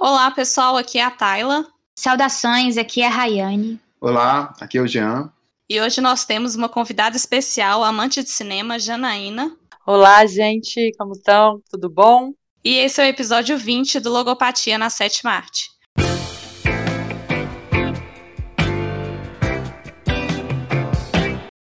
Olá, pessoal, aqui é a Tayla. Saudações, aqui é a Rayane. Olá, aqui é o Jean. E hoje nós temos uma convidada especial, amante de cinema, Janaína. Olá, gente, como estão? Tudo bom? E esse é o episódio 20 do Logopatia na Sétima Arte.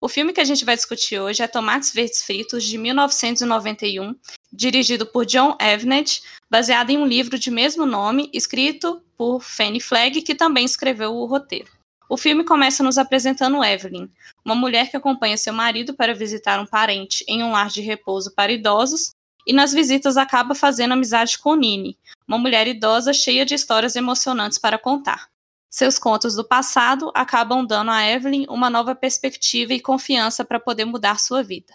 O filme que a gente vai discutir hoje é Tomates Verdes Fritos, de 1991, dirigido por John Avnet, baseado em um livro de mesmo nome, escrito por Fanny Flagg, que também escreveu o roteiro. O filme começa nos apresentando Evelyn, uma mulher que acompanha seu marido para visitar um parente em um lar de repouso para idosos, e nas visitas acaba fazendo amizade com Nini, uma mulher idosa cheia de histórias emocionantes para contar. Seus contos do passado acabam dando a Evelyn uma nova perspectiva e confiança para poder mudar sua vida.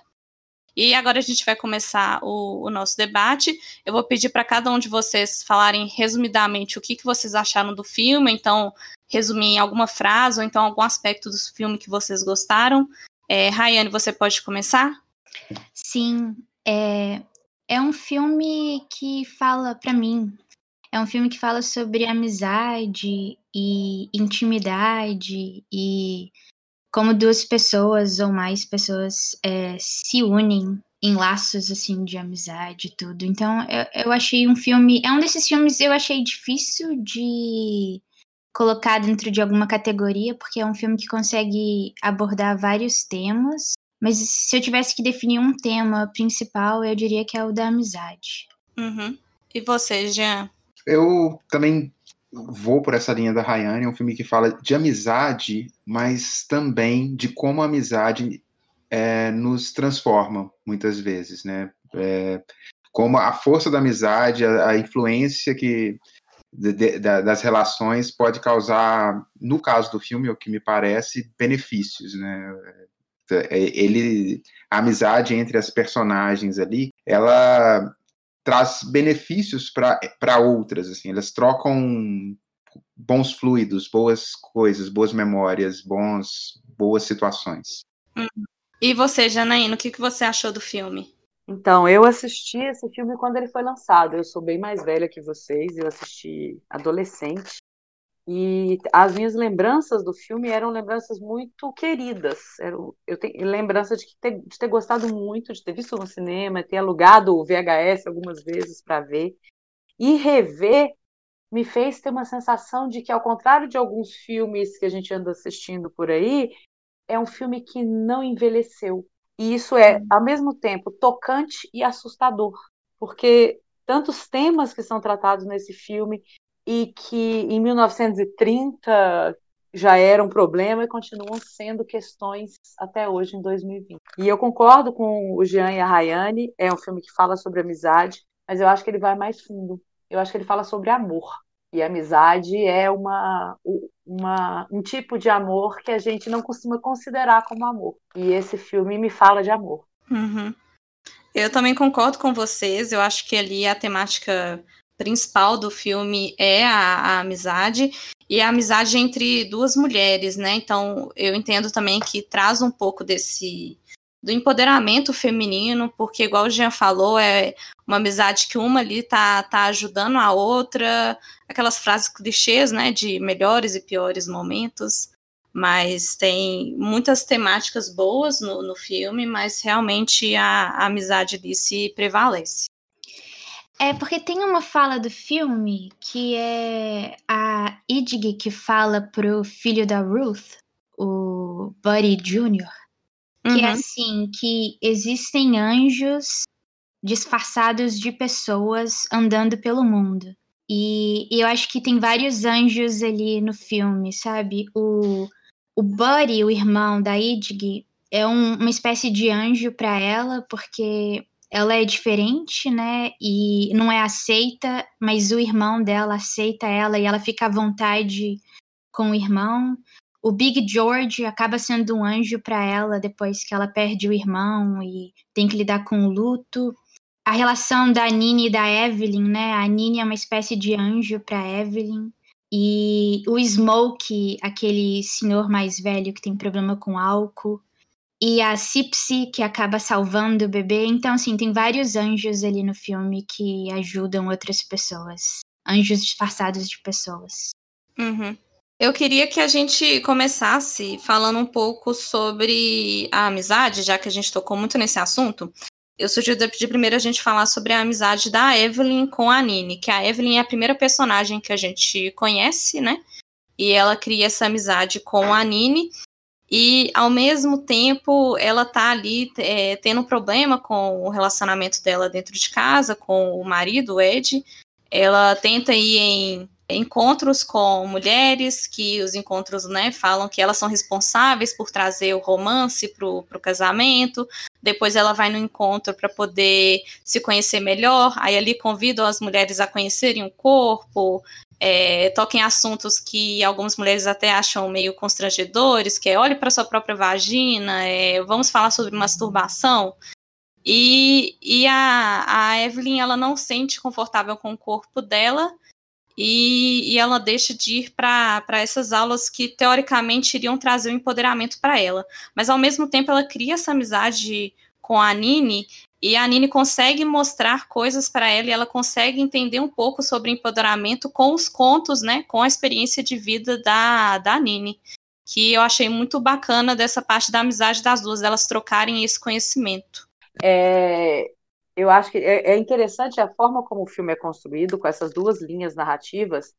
E agora a gente vai começar o, o nosso debate. Eu vou pedir para cada um de vocês falarem resumidamente o que, que vocês acharam do filme, então resumir em alguma frase ou então algum aspecto do filme que vocês gostaram. É, Rayane, você pode começar? Sim, é, é um filme que fala para mim é um filme que fala sobre amizade e intimidade e como duas pessoas ou mais pessoas é, se unem em laços assim de amizade e tudo. Então eu, eu achei um filme, é um desses filmes eu achei difícil de colocar dentro de alguma categoria, porque é um filme que consegue abordar vários temas. Mas se eu tivesse que definir um tema principal, eu diria que é o da amizade. Uhum. E você, Jean? Eu também vou por essa linha da Rayane, é um filme que fala de amizade, mas também de como a amizade é, nos transforma muitas vezes, né? É, como a força da amizade, a, a influência que de, de, das relações pode causar, no caso do filme, o que me parece, benefícios, né? É, ele, a amizade entre as personagens ali, ela traz benefícios para outras, assim, elas trocam bons fluidos, boas coisas, boas memórias, bons, boas situações. Uhum. E você, Janaína, o que, que você achou do filme? Então, eu assisti esse filme quando ele foi lançado. Eu sou bem mais velha que vocês, eu assisti adolescente. E as minhas lembranças do filme eram lembranças muito queridas. Eu tenho lembrança de ter, de ter gostado muito, de ter visto no cinema, ter alugado o VHS algumas vezes para ver. E rever me fez ter uma sensação de que, ao contrário de alguns filmes que a gente anda assistindo por aí, é um filme que não envelheceu. E isso é, ao mesmo tempo, tocante e assustador, porque tantos temas que são tratados nesse filme e que em 1930 já era um problema e continuam sendo questões até hoje, em 2020. E eu concordo com o Jean e a Rayane, é um filme que fala sobre amizade, mas eu acho que ele vai mais fundo. Eu acho que ele fala sobre amor. E amizade é uma, uma, um tipo de amor que a gente não costuma considerar como amor. E esse filme me fala de amor. Uhum. Eu também concordo com vocês. Eu acho que ali a temática principal do filme é a, a, amizade e a amizade entre duas mulheres, né? Então eu entendo também que traz um pouco desse do empoderamento feminino, porque igual o Jean falou, é uma amizade que uma ali tá, tá ajudando a outra, aquelas frases clichês, né, de melhores e piores momentos, mas tem muitas temáticas boas no, no filme, mas realmente a, a amizade ali se prevalece. É porque tem uma fala do filme que é a Idg que fala pro filho da Ruth, o Buddy Jr., que é uhum. é assim, que existem anjos disfarçados de pessoas andando pelo mundo. E, e, eu acho que tem vários anjos ali no filme, sabe? O, o Buddy, o irmão da Idg, é um, uma espécie de anjo para ela, porque ela é diferente, né? E não é aceita, mas o irmão dela aceita ela e ela fica à vontade com o irmão. O Big George acaba sendo um anjo para ela depois que ela perde o irmão e tem que lidar com o luto. A relação da Nini e da Evelyn, né? A Nini é uma espécie de anjo para Evelyn. E o Smoke, aquele senhor mais velho que tem problema com álcool, e a Cipsy, que acaba salvando o bebê. Então, assim, tem vários anjos ali no filme que ajudam outras pessoas. anjos disfarçados de pessoas. Uhum. Eu queria que a gente começasse falando um pouco sobre a amizade, já que a gente tocou muito nesse assunto. Eu sugiro de primeiro a gente falar sobre a amizade da Evelyn com a Nini, que a Evelyn é a primeira personagem que a gente conhece, né? E ela cria essa amizade com a Nini. E ao mesmo tempo ela tá ali é, tendo um problema com o relacionamento dela dentro de casa, com o marido, o Ed. Ela tenta ir em encontros com mulheres, que os encontros né, falam que elas são responsáveis por trazer o romance para o casamento. Depois ela vai no encontro para poder se conhecer melhor. Aí ali convidam as mulheres a conhecerem o corpo, é, toquem assuntos que algumas mulheres até acham meio constrangedores, que é olhe para sua própria vagina, é, vamos falar sobre masturbação. E, e a, a Evelyn ela não sente confortável com o corpo dela e, e ela deixa de ir para essas aulas que teoricamente iriam trazer o um empoderamento para ela. Mas ao mesmo tempo ela cria essa amizade com a Nini e a Nini consegue mostrar coisas para ela e ela consegue entender um pouco sobre empoderamento com os contos, né, com a experiência de vida da, da Nini, que eu achei muito bacana dessa parte da amizade das duas, delas trocarem esse conhecimento. É, eu acho que é, é interessante a forma como o filme é construído, com essas duas linhas narrativas,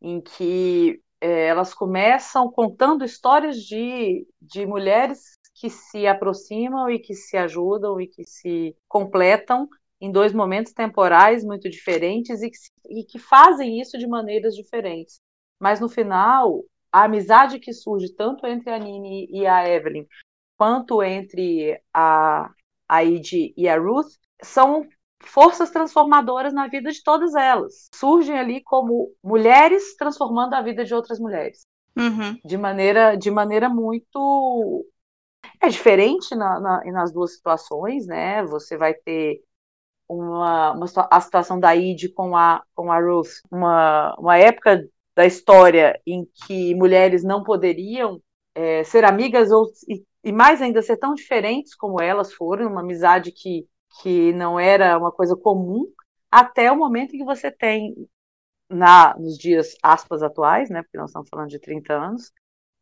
em que é, elas começam contando histórias de, de mulheres que se aproximam e que se ajudam e que se completam em dois momentos temporais muito diferentes e que, e que fazem isso de maneiras diferentes. Mas no final, a amizade que surge tanto entre a Nini e a Evelyn, quanto entre a, a Id e a Ruth, são forças transformadoras na vida de todas elas. Surgem ali como mulheres transformando a vida de outras mulheres. Uhum. De maneira de maneira muito é diferente na, na, nas duas situações, né? Você vai ter uma, uma a situação da Id com a com a Ruth, uma, uma época da história em que mulheres não poderiam é, ser amigas ou e, e mais ainda ser tão diferentes como elas foram, uma amizade que que não era uma coisa comum, até o momento em que você tem, na, nos dias aspas atuais, né, porque nós estamos falando de 30 anos,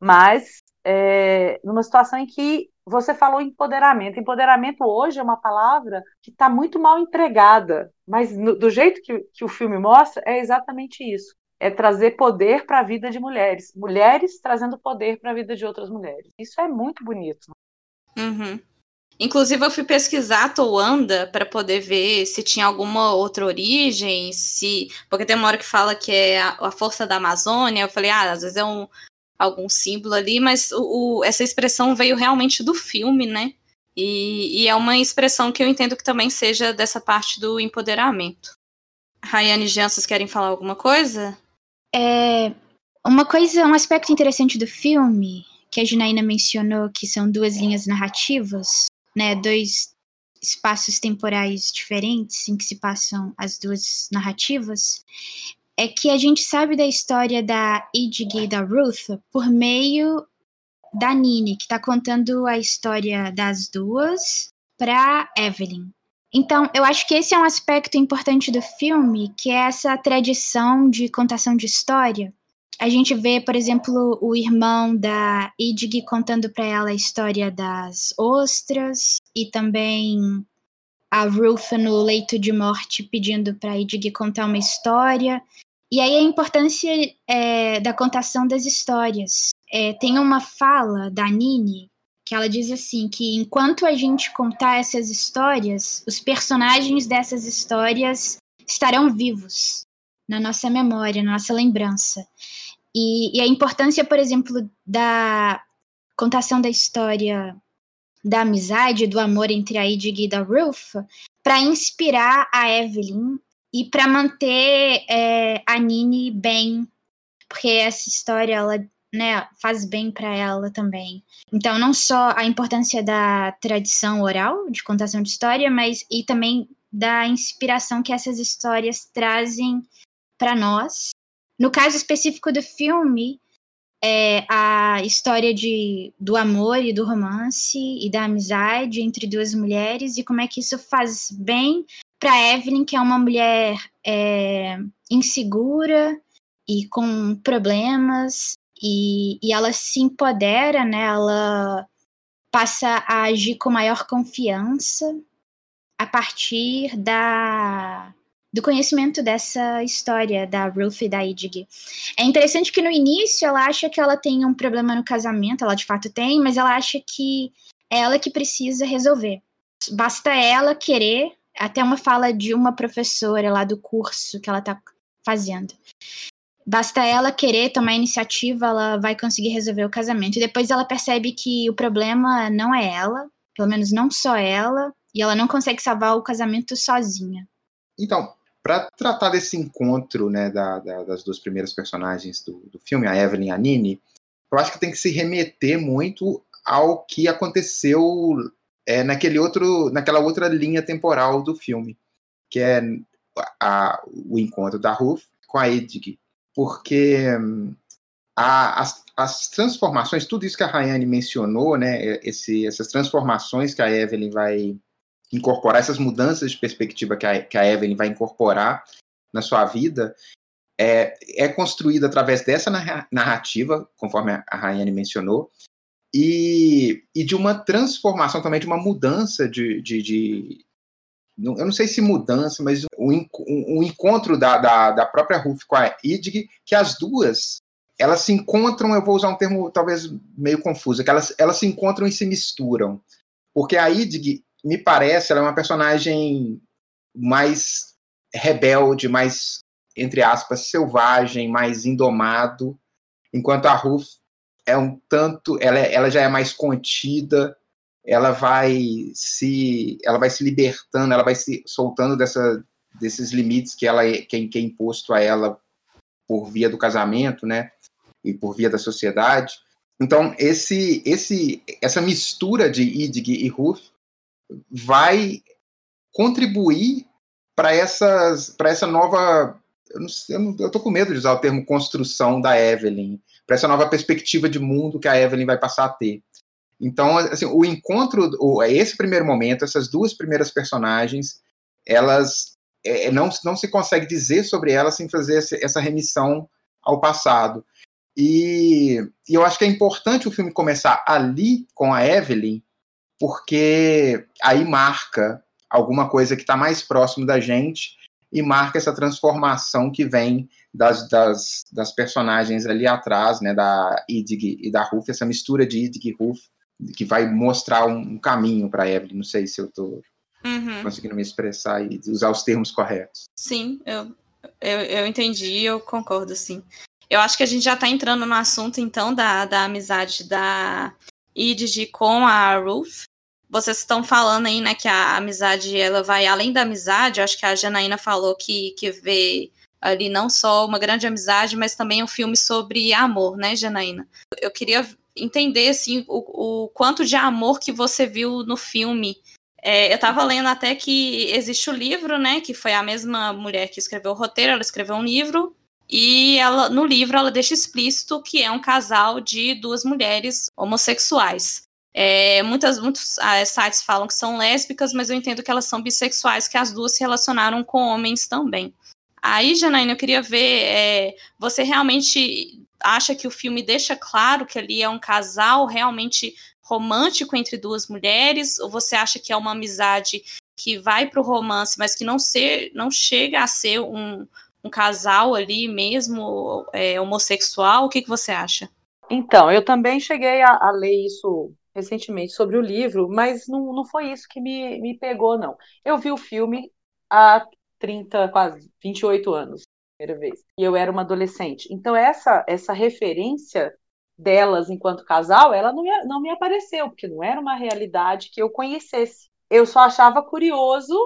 mas é, numa situação em que você falou empoderamento. Empoderamento hoje é uma palavra que está muito mal empregada, mas no, do jeito que, que o filme mostra, é exatamente isso. É trazer poder para a vida de mulheres. Mulheres trazendo poder para a vida de outras mulheres. Isso é muito bonito. Uhum. Inclusive, eu fui pesquisar Toanda para poder ver se tinha alguma outra origem, se. Porque tem uma hora que fala que é a, a força da Amazônia. Eu falei, ah, às vezes é um, algum símbolo ali, mas o, o, essa expressão veio realmente do filme, né? E, e, é uma expressão que eu entendo que também seja dessa parte do empoderamento. Rayane e Jean, vocês querem falar alguma coisa? É, uma coisa, um aspecto interessante do filme, que a Janaína mencionou, que são duas linhas narrativas, né, dois espaços temporais diferentes em que se passam as duas narrativas, é que a gente sabe da história da Idg e da Ruth por meio da Nini, que está contando a história das duas para Evelyn. Então, eu acho que esse é um aspecto importante do filme, que é essa tradição de contação de história, a gente vê, por exemplo, o irmão da Idig contando para ela a história das ostras e também a Ruth no leito de morte pedindo para Idig contar uma história. E aí a importância é, da contação das histórias. É, tem uma fala da Nini que ela diz assim que enquanto a gente contar essas histórias, os personagens dessas histórias estarão vivos na nossa memória, na nossa lembrança. E, e a importância, por exemplo, da contação da história da amizade, do amor entre a Idig e a Ruth, para inspirar a Evelyn e para manter é, a Nini bem, porque essa história ela né, faz bem para ela também. Então, não só a importância da tradição oral de contação de história, mas e também da inspiração que essas histórias trazem para nós no caso específico do filme, é a história de, do amor e do romance e da amizade entre duas mulheres e como é que isso faz bem para Evelyn, que é uma mulher é, insegura e com problemas e, e ela se empodera, né? Ela passa a agir com maior confiança a partir da do conhecimento dessa história da Ruth e da Idig. É interessante que no início ela acha que ela tem um problema no casamento, ela de fato tem, mas ela acha que é ela que precisa resolver. Basta ela querer, até uma fala de uma professora lá do curso que ela está fazendo. Basta ela querer tomar iniciativa, ela vai conseguir resolver o casamento. E depois ela percebe que o problema não é ela, pelo menos não só ela, e ela não consegue salvar o casamento sozinha. Então, para tratar desse encontro né, da, da, das duas primeiras personagens do, do, filme, a Evelyn e a Nini, eu acho que tem que se remeter muito ao que aconteceu é, naquele outro, naquela outra linha temporal do filme, que é a, o encontro da Ruth com a Edg, porque a, as, as, transformações, tudo isso que a Rayane mencionou, né, esse, essas transformações que a Evelyn vai incorporar essas mudanças de perspectiva que a, que a Evelyn vai incorporar na sua vida é, é construída através dessa narrativa, conforme a Rayane mencionou, e, e de uma transformação também, de uma mudança de, de, de eu não sei se mudança, mas o, um, um encontro da, da, da, própria Ruth com a Idig, que as duas elas se encontram, eu vou usar um termo talvez meio confuso, que elas, elas se encontram e se misturam. Porque a Idig me parece, ela é uma personagem mais rebelde, mais, entre aspas, selvagem, mais indomado, enquanto a Ruth é um tanto, ela, é, ela já é mais contida, ela vai se, ela vai se libertando, ela vai se soltando dessa, desses limites que ela que, que é imposto a ela por via do casamento, né, e por via da sociedade. Então esse, esse, essa mistura de Idig e Ruth vai contribuir para essas para essa nova eu, não, eu, não, eu tô com medo de usar o termo construção da Evelyn para essa nova perspectiva de mundo que a Evelyn vai passar a ter. Então assim o encontro o, esse primeiro momento essas duas primeiras personagens elas é, é não não se consegue dizer sobre elas sem fazer essa remissão ao passado. E, e eu acho que é importante o filme começar ali com a Evelyn porque aí marca alguma coisa que está mais próximo da gente e marca essa transformação que vem das, das, das personagens ali atrás, né, da Idig e da Ruth, essa mistura de Idig e Ruth, que vai mostrar um, caminho para Evelyn. Não sei se eu estou uhum. conseguindo me expressar e usar os termos corretos. Sim, eu, eu, eu entendi eu concordo, sim. Eu acho que a gente já está entrando no assunto, então, da, da amizade da Idid com a Ruth. Vocês estão falando aí, né, que a amizade ela vai além da amizade. Eu acho que a Janaína falou que, que vê ali não só uma grande amizade, mas também um filme sobre amor, né, Janaína? Eu queria entender assim o, o quanto de amor que você viu no filme. É, eu estava lendo até que existe o livro, né, que foi a mesma mulher que escreveu o roteiro, ela escreveu um livro e ela, no livro ela deixa explícito que é um casal de duas mulheres homossexuais. É, muitas, muitos ah, sites falam que são lésbicas, mas eu entendo que elas são bissexuais, que as duas se relacionaram com homens também. Aí, Janaína, eu queria ver, é, você realmente acha que o filme deixa claro que ali é um casal realmente romântico entre duas mulheres, ou você acha que é uma amizade que vai para o romance, mas que não, ser, não chega a ser um, um casal ali mesmo é, homossexual? O que, que você acha? Então, eu também cheguei a, a, ler isso recentemente sobre o livro, mas não, não foi isso que me, me pegou, não. Eu vi o filme há 30, quase 28 anos, primeira vez, e eu era uma adolescente. Então, essa, essa referência delas enquanto casal, ela não me, não me apareceu, porque não era uma realidade que eu conhecesse. Eu só achava curioso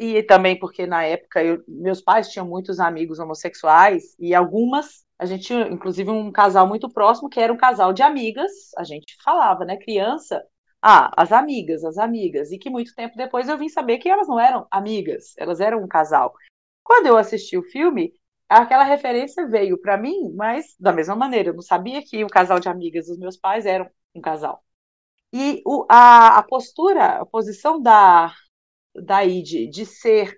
e também porque na época eu, meus pais tinham muitos amigos homossexuais e algumas a gente tinha inclusive um casal muito próximo que era um casal de amigas a gente falava né criança ah as amigas as amigas. E que muito tempo depois eu vim saber que elas não eram amigas elas eram um casal. Quando eu assisti o filme aquela referência veio para mim mas da mesma maneira eu não sabia que o casal de amigas dos meus pais eram um casal. E o, a, a postura a posição da da ID de ser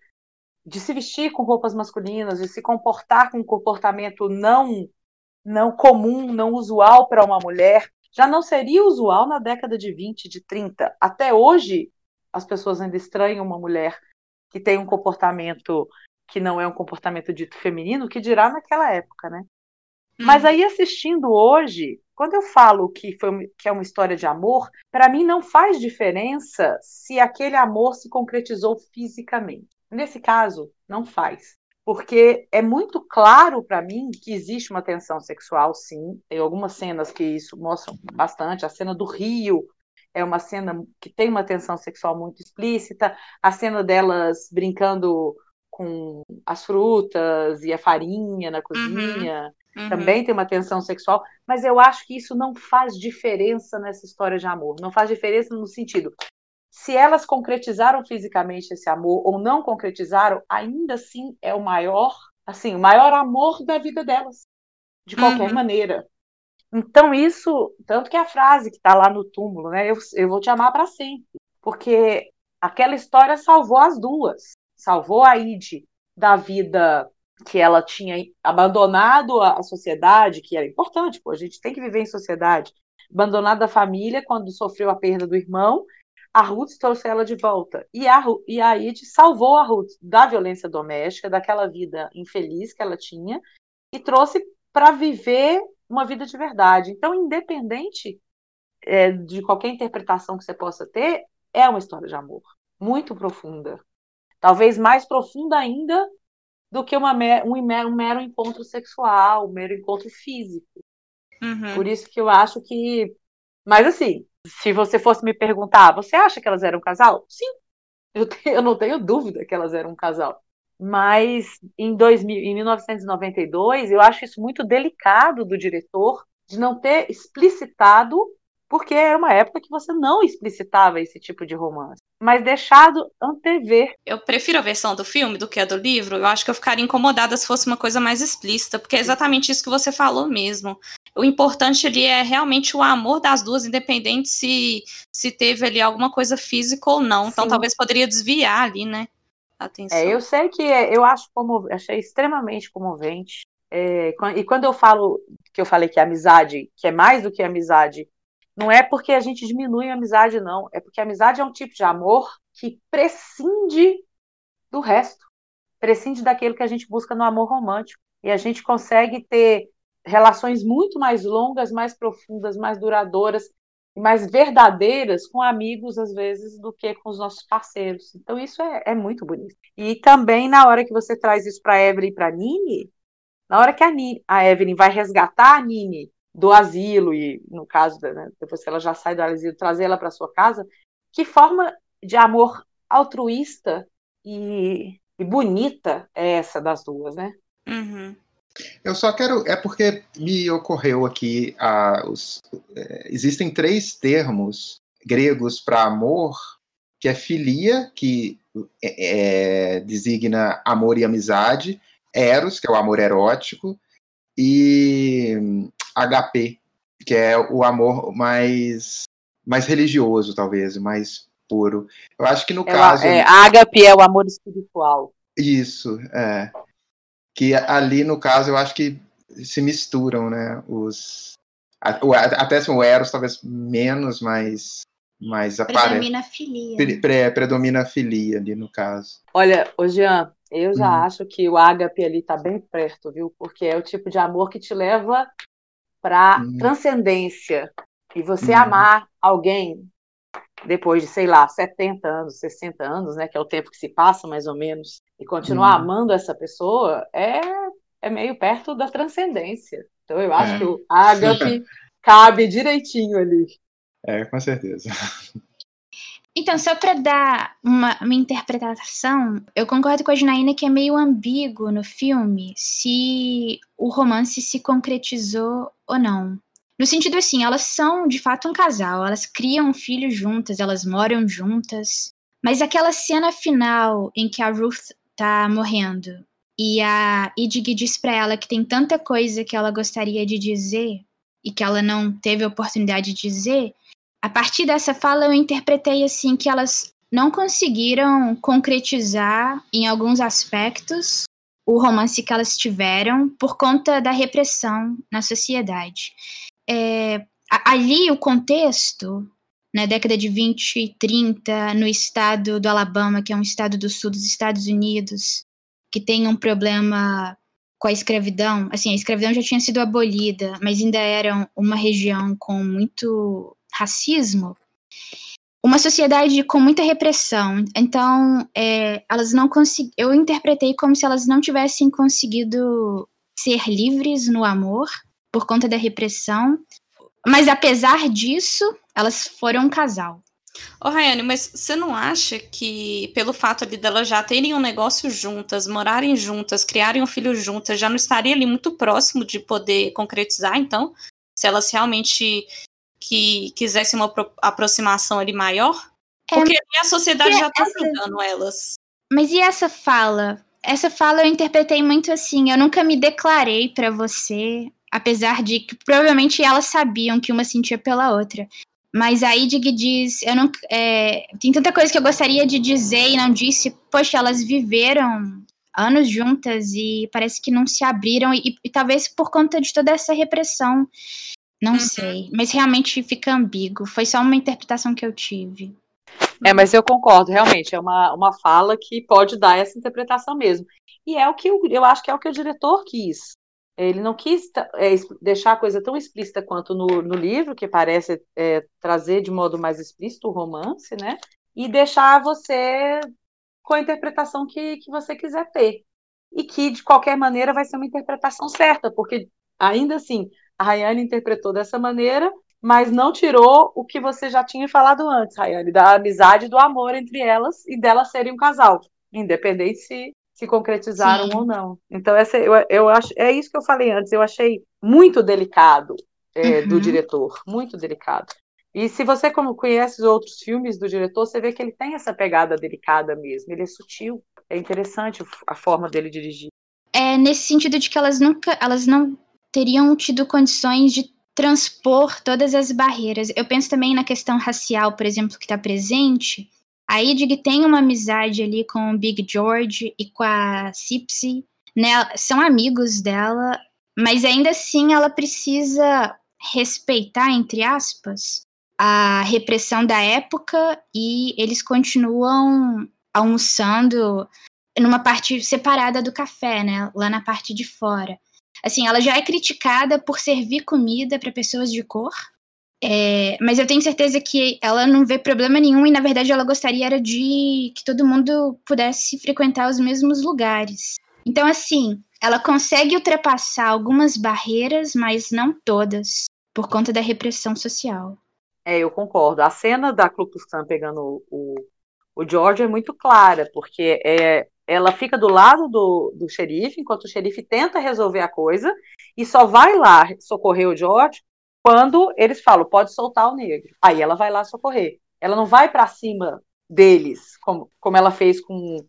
de se vestir com roupas masculinas, de se comportar com um comportamento não não comum, não usual para uma mulher, já não seria usual na década de 20, de 30. Até hoje, as pessoas ainda estranham uma mulher que tem um comportamento que não é um comportamento dito feminino, que dirá naquela época, né? Mas aí assistindo hoje, quando eu falo que, foi, que é uma história de amor, para mim não faz diferença se aquele amor se concretizou fisicamente. Nesse caso, não faz. Porque é muito claro para mim que existe uma tensão sexual, sim. Tem algumas cenas que isso mostram bastante. A cena do rio é uma cena que tem uma tensão sexual muito explícita. A cena delas brincando com as frutas e a farinha na cozinha. Uhum. Uhum. Também tem uma tensão sexual, mas eu acho que isso não faz diferença nessa história de amor. Não faz diferença no sentido. Se elas concretizaram fisicamente esse amor ou não concretizaram, ainda assim é o maior, assim, o maior amor da vida delas, de qualquer uhum. maneira. Então isso, tanto que a frase que está lá no túmulo, né? Eu, eu vou te amar para sempre, porque aquela história salvou as duas, salvou a Ide da vida que ela tinha abandonado a, sociedade, que era importante, pô, a gente tem que viver em sociedade, abandonado a família quando sofreu a perda do irmão, a Ruth trouxe ela de volta. E a, e a Id salvou a Ruth da violência doméstica, daquela vida infeliz que ela tinha, e trouxe para viver uma vida de verdade. Então, independente é, de qualquer interpretação que você possa ter, é uma história de amor muito profunda. Talvez mais profunda ainda do que uma, um, um mero encontro sexual, um mero encontro físico. Uhum. Por isso que eu acho que. Mas assim, se você fosse me perguntar, você acha que elas eram um casal? Sim, eu, tenho, eu não tenho dúvida que elas eram um casal. Mas em, 2000, em 1992, eu acho isso muito delicado do diretor de não ter explicitado porque era uma época que você não explicitava esse tipo de romance, mas deixado antever. Eu prefiro a versão do filme do que a do livro. Eu acho que eu ficaria incomodada se fosse uma coisa mais explícita, porque é exatamente isso que você falou mesmo. O importante ali é realmente o amor das duas, independente se, se teve ali alguma coisa física ou não. Então Sim. talvez poderia desviar ali, né? Atenção. É, eu sei que é, eu acho como achei extremamente comovente. É, e quando eu falo que eu falei que a amizade, que é mais do que amizade, não é porque a gente diminui a amizade, não. É porque a amizade é um tipo de amor que prescinde do resto. Prescinde daquilo que a gente busca no amor romântico. E a gente consegue ter relações muito mais longas, mais profundas, mais duradouras e mais verdadeiras com amigos, às vezes, do que com os nossos parceiros. Então, isso é, é muito bonito. E também, na hora que você traz isso para a Evelyn e para a Nini, na hora que a, Nini, a Evelyn vai resgatar a Nini do asilo e no caso né, depois que ela já sai do asilo trazer ela para sua casa que forma de amor altruísta e, e, bonita é essa das duas né uhum. eu só quero é porque me ocorreu aqui ah, os, é, existem três termos gregos para amor que é filia que é, é, designa amor e amizade eros que é o amor erótico e HP, que é o amor mais, mais religioso, talvez, mais puro. Eu acho que no é, caso. É, ágape é o amor espiritual. Isso, é. Que ali, no caso, eu acho que se misturam, né? Os. Até assim, o Eros, talvez menos, mas. Mas predomina a filia. Pre, pre, predomina a filia ali, no caso. Olha, ô Jean, eu já hum. acho que o ágape ali tá bem perto, viu? Porque é o tipo de amor que te leva para hum. transcendência. E você hum. amar alguém depois de, sei lá, 70 anos, 60 anos, né, que é o tempo que se passa mais ou menos, e continuar hum. amando essa pessoa, é, é meio perto da transcendência. Então eu acho é. que o ágape cabe direitinho ali. É, com certeza. Então, só para dar uma, uma, interpretação, eu concordo com a Janaína que é meio ambíguo no filme se o romance se concretizou ou não. No sentido assim, elas são de fato um casal, elas criam um filho juntas, elas moram juntas. Mas aquela cena final em que a Ruth tá morrendo e a Idig diz para ela que tem tanta coisa que ela gostaria de dizer e que ela não teve oportunidade de dizer, a partir dessa fala eu interpretei assim que elas não conseguiram concretizar em alguns aspectos o romance que elas tiveram por conta da repressão na sociedade. É, ali o contexto, na década de 20 e 30, no estado do Alabama, que é um estado do sul dos Estados Unidos, que tem um problema com a escravidão, assim, a escravidão já tinha sido abolida, mas ainda era uma região com muito racismo, uma sociedade com muita repressão. Então, é, elas não conseguiram. Eu interpretei como se elas não tivessem conseguido ser livres no amor por conta da repressão. Mas apesar disso, elas foram um casal. Ô, Rayane, mas você não acha que, pelo fato ali delas já terem um negócio juntas, morarem juntas, criarem um filho juntas, já não estaria ali muito próximo de poder concretizar, então? Se elas realmente que quisessem uma aproximação ali maior? É, Porque a sociedade já está ajudando elas. Mas e essa fala? Essa fala eu interpretei muito assim. Eu nunca me declarei para você, apesar de que provavelmente elas sabiam que uma sentia pela outra. Mas a Idig diz, eu não, é, tem tanta coisa que eu gostaria de dizer e não disse. Poxa, elas viveram anos juntas e parece que não se abriram e, e talvez por conta de toda essa repressão. Não uhum. sei, mas realmente fica ambíguo. Foi só uma interpretação que eu tive. É, mas eu concordo, realmente, é uma, uma fala que pode dar essa interpretação mesmo. E é o que eu, eu acho que é o que o diretor quis. Ele não quis é, deixar a coisa tão explícita quanto no, no livro, que parece é, trazer de modo mais explícito o romance, né? E deixar você com a interpretação que, que você quiser ter. E que, de qualquer maneira, vai ser uma interpretação certa, porque, ainda assim, a Rayane interpretou dessa maneira, mas não tirou o que você já tinha falado antes, Rayane, da amizade do amor entre elas e delas serem um casal, independente se se concretizaram Sim. ou não. Então, essa, eu, eu acho, é isso que eu falei antes, eu achei muito delicado é, uhum. do diretor, muito delicado. E se você como conhece os outros filmes do diretor, você vê que ele tem essa pegada delicada mesmo, ele é sutil, é interessante a forma dele dirigir. É nesse sentido de que elas nunca, elas não teriam tido condições de transpor todas as barreiras. Eu penso também na questão racial, por exemplo, que está presente, a Idig tem uma amizade ali com o Big George e com a Cipsy, né? São amigos dela, mas ainda assim ela precisa respeitar, entre aspas, a repressão da época e eles continuam almoçando numa parte separada do café, né? Lá na parte de fora. Assim, ela já é criticada por servir comida para pessoas de cor, é, mas eu tenho certeza que ela não vê problema nenhum e, na verdade, ela gostaria era de que todo mundo pudesse frequentar os mesmos lugares. Então, assim, ela consegue ultrapassar algumas barreiras, mas não todas, por conta da repressão social. É, eu concordo. A cena da Klux pegando o, o George é muito clara, porque é, ela fica do lado do, do xerife, enquanto o xerife tenta resolver a coisa, e só vai lá socorrer o George quando eles falam, pode soltar o negro. Aí ela vai lá socorrer. Ela não vai para cima deles, como, como ela fez com,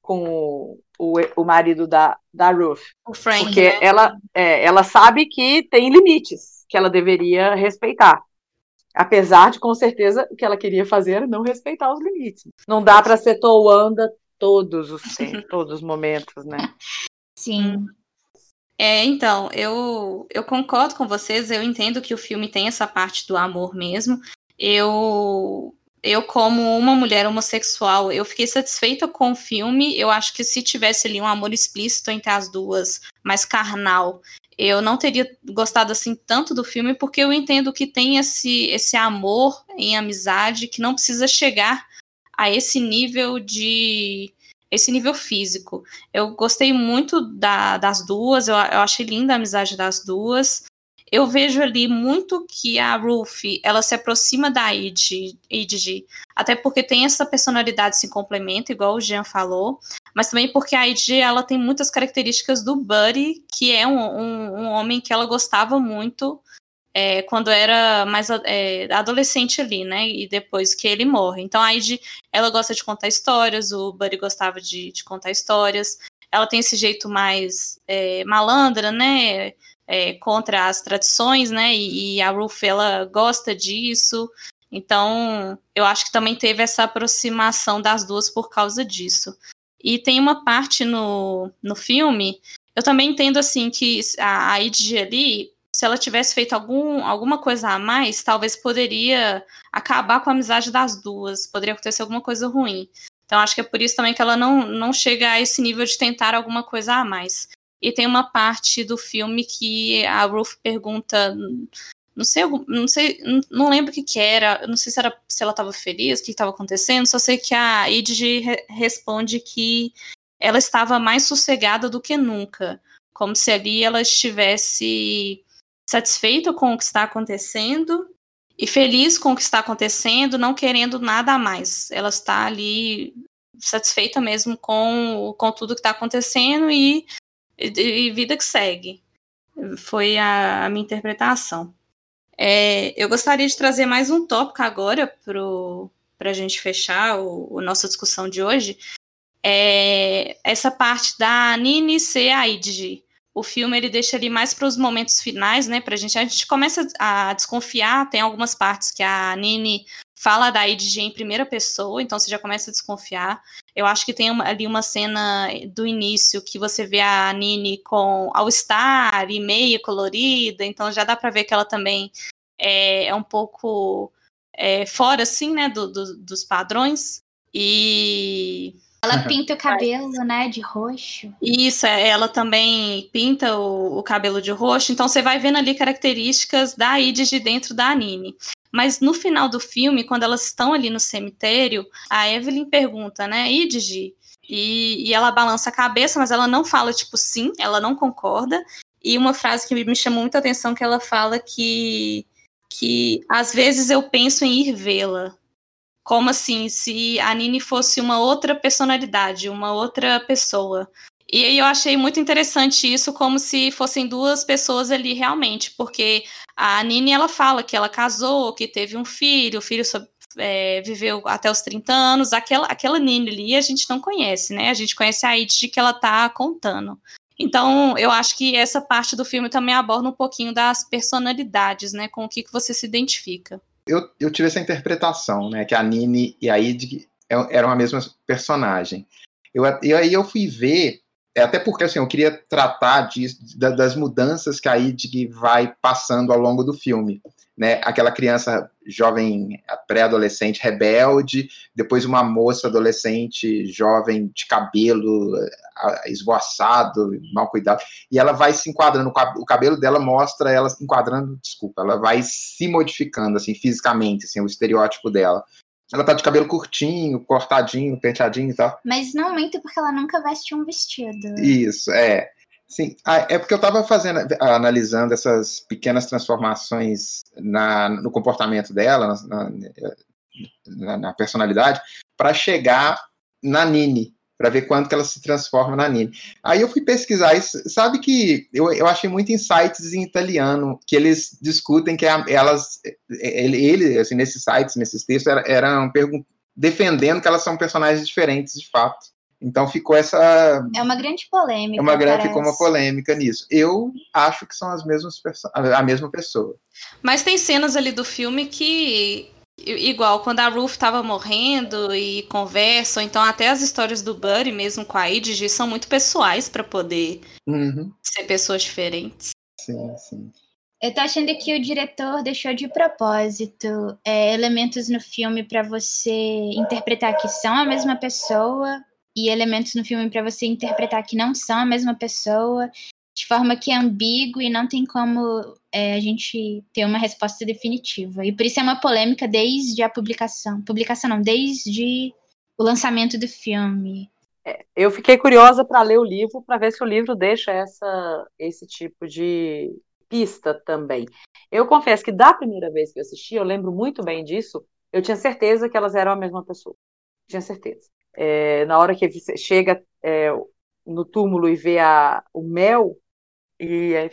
com o, o marido da, da Ruth. O Frank. Porque né? ela, é, ela sabe que tem limites que ela deveria respeitar. Apesar de, com certeza, o que ela queria fazer era não respeitar os limites. Não dá para ser toanda todos os, todos os momentos, né? Sim. É, então, eu, eu concordo com vocês, eu entendo que o filme tem essa parte do amor mesmo. Eu, eu como uma mulher homossexual, eu fiquei satisfeita com o filme. Eu acho que se tivesse ali um amor explícito entre as duas, mais carnal, eu não teria gostado assim tanto do filme, porque eu entendo que tem esse, esse amor em amizade que não precisa chegar a esse nível de esse nível físico. Eu gostei muito da, das duas, eu, eu, achei linda a amizade das duas. Eu vejo ali muito que a Ruth, ela se aproxima da Idji, até porque tem essa personalidade se complementa, igual o Jean falou, mas também porque a Idji, ela tem muitas características do Buddy, que é um, um, um homem que ela gostava muito, é, quando era mais é, adolescente ali, né? E depois que ele morre. Então a Id, ela gosta de contar histórias, o Buddy gostava de, de contar histórias. Ela tem esse jeito mais é, malandra, né? É, contra as tradições, né? E, e, a Ruth, ela gosta disso. Então, eu acho que também teve essa aproximação das duas por causa disso. E tem uma parte no, no filme, eu também entendo assim que a, a Idge ali, se ela tivesse feito algum, alguma coisa a mais, talvez poderia acabar com a amizade das duas, poderia acontecer alguma coisa ruim. Então acho que é por isso também que ela não, não chega a esse nível de tentar alguma coisa a mais. E tem uma parte do filme que a Ruth pergunta, não sei, não sei, não lembro o que, que era, não sei se era se ela estava feliz, o que estava acontecendo, só sei que a Idge re responde que ela estava mais sossegada do que nunca, como se ali ela estivesse satisfeita com o que está acontecendo e feliz com o que está acontecendo, não querendo nada a mais. Ela está ali satisfeita mesmo com, com tudo que está acontecendo e, e, e, vida que segue. Foi a, a minha interpretação. É, eu gostaria de trazer mais um tópico agora para a gente fechar o, nossa discussão de hoje. É essa parte da Nini ser a Idji o filme ele deixa ali mais para os momentos finais, né? Pra gente. A gente começa a desconfiar, tem algumas partes que a Nini fala da IDG em primeira pessoa, então você já começa a desconfiar. Eu acho que tem uma, ali uma cena do início que você vê a Nini com All-Star e meia colorida, então já dá para ver que ela também é, é um pouco é, fora, assim, né, do, do, dos padrões. E ela pinta o cabelo, né, de roxo. Isso, é, ela também pinta o, o, cabelo de roxo. Então você vai vendo ali características da Idis dentro da anime. Mas no final do filme, quando elas estão ali no cemitério, a Evelyn pergunta, né, Idigi? E, e ela balança a cabeça, mas ela não fala, tipo, sim, ela não concorda. E uma frase que me chamou muita atenção, que ela fala que, que às vezes eu penso em ir vê-la, como assim, se a Nini fosse uma outra personalidade, uma outra pessoa. E aí eu achei muito interessante isso, como se fossem duas pessoas ali realmente, porque a Nini ela fala que ela casou, que teve um filho, o filho é, viveu até os 30 anos, aquela, aquela Nini ali a gente não conhece, né? A gente conhece a It que ela tá contando. Então, eu acho que essa parte do filme também aborda um pouquinho das personalidades, né? Com o que, que você se identifica eu, eu tive essa interpretação, né? Que a Nini e a Id é, eram a mesma personagem. Eu, e aí eu fui ver, é, até porque assim, eu queria tratar disso, das mudanças que a Id vai passando ao longo do filme. Né, aquela criança jovem, pré-adolescente, rebelde, depois uma moça adolescente, jovem, de cabelo esvoaçado, mal cuidado, e ela vai se enquadrando, o cabelo dela mostra ela se enquadrando, desculpa, ela vai se modificando, assim, fisicamente, assim, o estereótipo dela. Ela tá de cabelo curtinho, cortadinho, penteadinho e tal. Mas não muito porque ela nunca veste um vestido. Isso, é. Sim, ah, é porque eu estava fazendo, analisando essas pequenas transformações na, no comportamento dela, na, na, na personalidade, para chegar na Nini, para ver quanto que ela se transforma na Nini. Aí eu fui pesquisar, e sabe que eu, eu achei muito insights em italiano, que eles discutem que elas, ele, ele assim, nesses sites, nesses textos, eram defendendo que elas são personagens diferentes de fato. Então ficou essa. É uma grande polêmica. É uma grande, ficou uma polêmica nisso. Eu acho que são as mesmas a mesma pessoa. Mas tem cenas ali do filme que. Igual, quando a Ruth estava morrendo e conversam, então até as histórias do Buddy, mesmo com a Idigi, são muito pessoais para poder uhum. ser pessoas diferentes. Sim, sim. Eu tô achando que o diretor deixou de propósito é, elementos no filme para você interpretar que são a mesma pessoa, e elementos no filme para você interpretar que não são a mesma pessoa, de forma que é ambíguo e não tem como é, a gente ter uma resposta definitiva. E por isso é uma polêmica desde a publicação. Publicação não, desde o lançamento do filme. É, eu fiquei curiosa para ler o livro, para ver se o livro deixa essa, esse tipo de pista também. Eu confesso que da primeira vez que eu assisti, eu lembro muito bem disso, eu tinha certeza que elas eram a mesma pessoa. Tinha certeza é, na hora que chega é, no túmulo e vê a, o mel, e aí,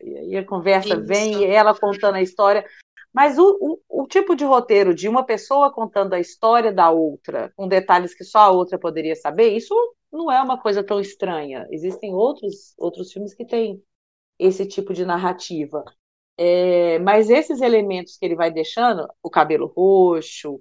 e aí a conversa Isso. vem, e ela contando a história. Mas o, o, o, tipo de roteiro de uma pessoa contando a história da outra, com detalhes que só a outra poderia saber, isso não é uma coisa tão estranha. Existem outros, outros filmes que têm esse tipo de narrativa. É, mas esses elementos que ele vai deixando, o cabelo roxo,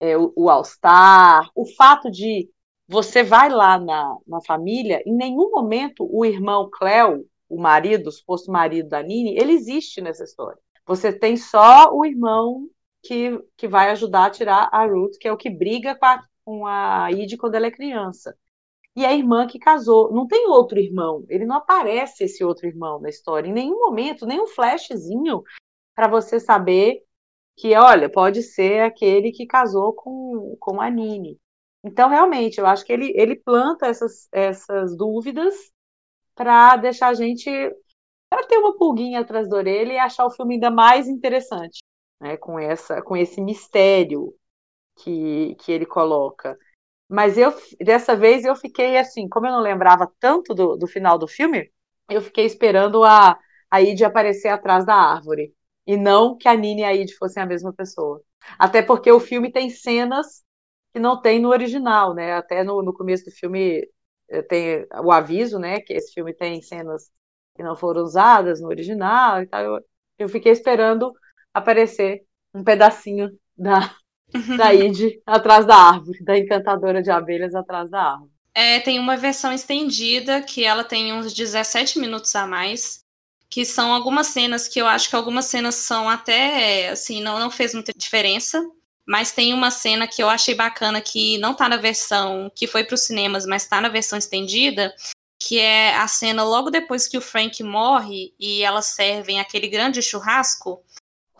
é, o, o All-Star, o fato de você vai lá na, na família, em nenhum momento o irmão Cleo, o marido, o suposto marido da Nini, ele existe nessa história. Você tem só o irmão que, que vai ajudar a tirar a Ruth, que é o que briga com a, com a Id quando ela é criança. E a irmã que casou. Não tem outro irmão. Ele não aparece esse outro irmão na história. Em nenhum momento, nem um flashzinho para você saber que, olha, pode ser aquele que casou com, com a Nini. Então, realmente, eu acho que ele, ele planta essas, essas dúvidas para deixar a gente para ter uma pulguinha atrás da orelha e achar o filme ainda mais interessante, né, com essa com esse mistério que, que ele coloca. Mas eu dessa vez eu fiquei assim, como eu não lembrava tanto do, do final do filme, eu fiquei esperando a a aparecer atrás da árvore e não que a Nini e a Id fossem a mesma pessoa. Até porque o filme tem cenas que não tem no original, né? Até no, no começo do filme tem o aviso, né? Que esse filme tem cenas que não foram usadas no original e tal. Eu, eu fiquei esperando aparecer um pedacinho da, da Id atrás da árvore, da encantadora de abelhas atrás da árvore. É, tem uma versão estendida que ela tem uns 17 minutos a mais, que são algumas cenas que eu acho que algumas cenas são até assim, não, não fez muita diferença. Mas tem uma cena que eu achei bacana que não tá na versão que foi para os cinemas, mas tá na versão estendida, que é a cena logo depois que o Frank morre e elas servem aquele grande churrasco.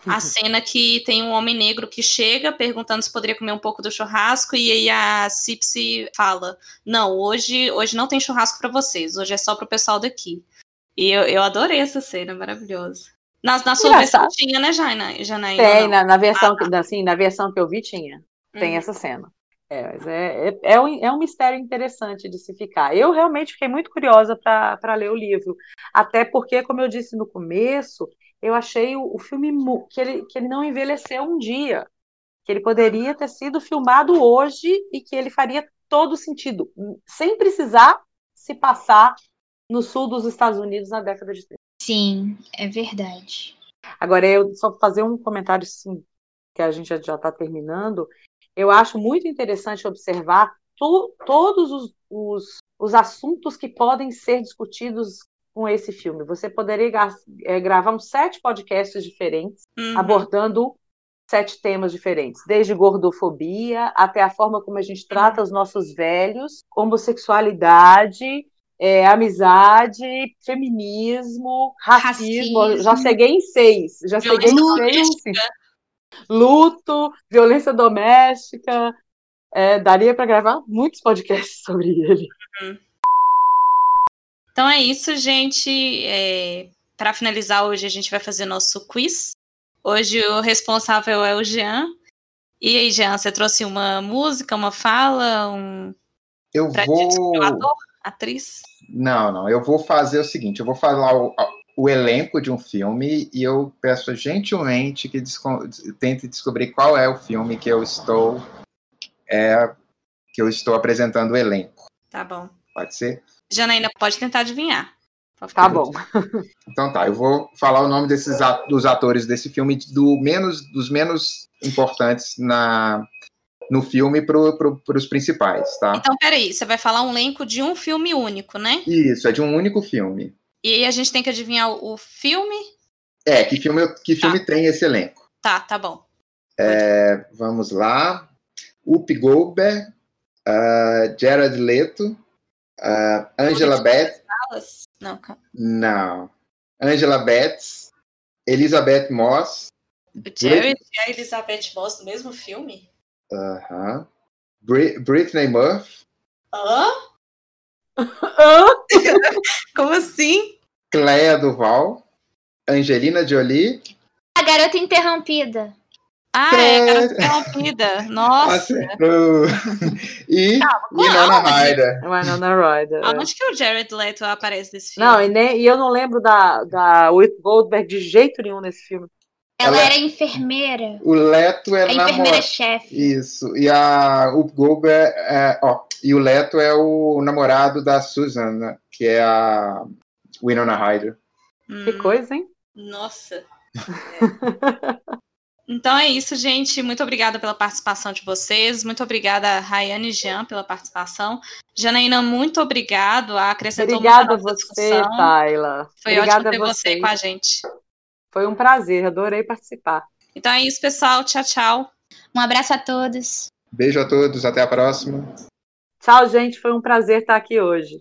A cena que tem um homem negro que chega perguntando se poderia comer um pouco do churrasco e aí a Cipsy fala: "Não, hoje hoje não tem churrasco para vocês, hoje é só para o pessoal daqui". E eu, eu adorei essa cena, maravilhosa. Na, na sua versão tinha, né, Jana, Janaína? Tem, na, na, versão, ah, assim, na versão que eu vi tinha. Tem uhum. essa cena. É, mas é, é, é, um, é um mistério interessante de se ficar. Eu realmente fiquei muito curiosa para ler o livro. Até porque, como eu disse no começo, eu achei o, o filme que ele, que ele não envelheceu um dia. Que ele poderia ter sido filmado hoje e que ele faria todo sentido, sem precisar se passar no sul dos Estados Unidos na década de 30. Sim, é verdade. Agora, eu só fazer um comentário, sim, que a gente já está terminando. Eu acho muito interessante observar to, todos os, os, os, assuntos que podem ser discutidos com esse filme. Você poderia é, gravar uns sete podcasts diferentes, uhum. abordando sete temas diferentes, desde gordofobia até a forma como a gente trata os nossos velhos, homossexualidade, é, amizade, feminismo, racismo. racismo. Já cheguei em seis. Já cheguei em seis. Luto, violência doméstica. É, daria para gravar muitos podcasts sobre ele. Uhum. Então é isso, gente. É, para finalizar, hoje a gente vai fazer nosso quiz. Hoje o responsável é o Jean. E aí, Jean, você trouxe uma música, uma fala, um. Eu vou. Atriz? Não, não. Eu vou fazer o seguinte: eu vou falar o, o elenco de um filme e eu peço gentilmente que desco tente descobrir qual é o filme que eu estou é, que eu estou apresentando o elenco. Tá bom. Pode ser? Janaína, pode tentar adivinhar. Tá bom. Então tá, eu vou falar o nome desses dos atores desse filme do menos dos menos importantes na no filme para pro, os principais, tá? Então, peraí, você vai falar um elenco de um filme único, né? Isso, é de um único filme. E aí a gente tem que adivinhar o, filme? É, que filme, que tá. filme tem esse elenco. Tá, tá bom. É, vamos lá. Up Goldberg, uh, Jared Leto, uh, Angela Betts. Não, Não. Angela Betts, Elizabeth Moss. O Jared e a Elizabeth Moss no mesmo filme? Aham. Brit Britney Murphy. Hã? Hã? Como assim? Cleia Duval. Angelina Jolie. A garota interrompida. Ah, é, a garota interrompida. Nossa. e Winona Ryder. Winona Ryder. Aonde que o Jared Leto aparece nesse filme? Não, e, nem, e eu não lembro da, da Whit Goldberg de jeito nenhum nesse filme. Ela, ela, era enfermeira. O Leto é a enfermeira-chefe. Isso. E a Up Goldberg é, ó, e o Leto é o namorado da Susan, né, que é a Winona Ryder. Hum. Que coisa, hein? Nossa. Então é isso, gente. Muito obrigada pela participação de vocês. Muito obrigada, Rayane e Jean, pela participação. Janaína, muito obrigado. Acrescentou Obrigada a muito você, Tayla. Foi Obrigada ótimo ter a você com a gente. Foi um prazer, adorei participar. Então é isso, pessoal. Tchau, tchau. Um abraço a todos. Beijo a todos, até a próxima. Tchau, gente. Foi um prazer estar aqui hoje.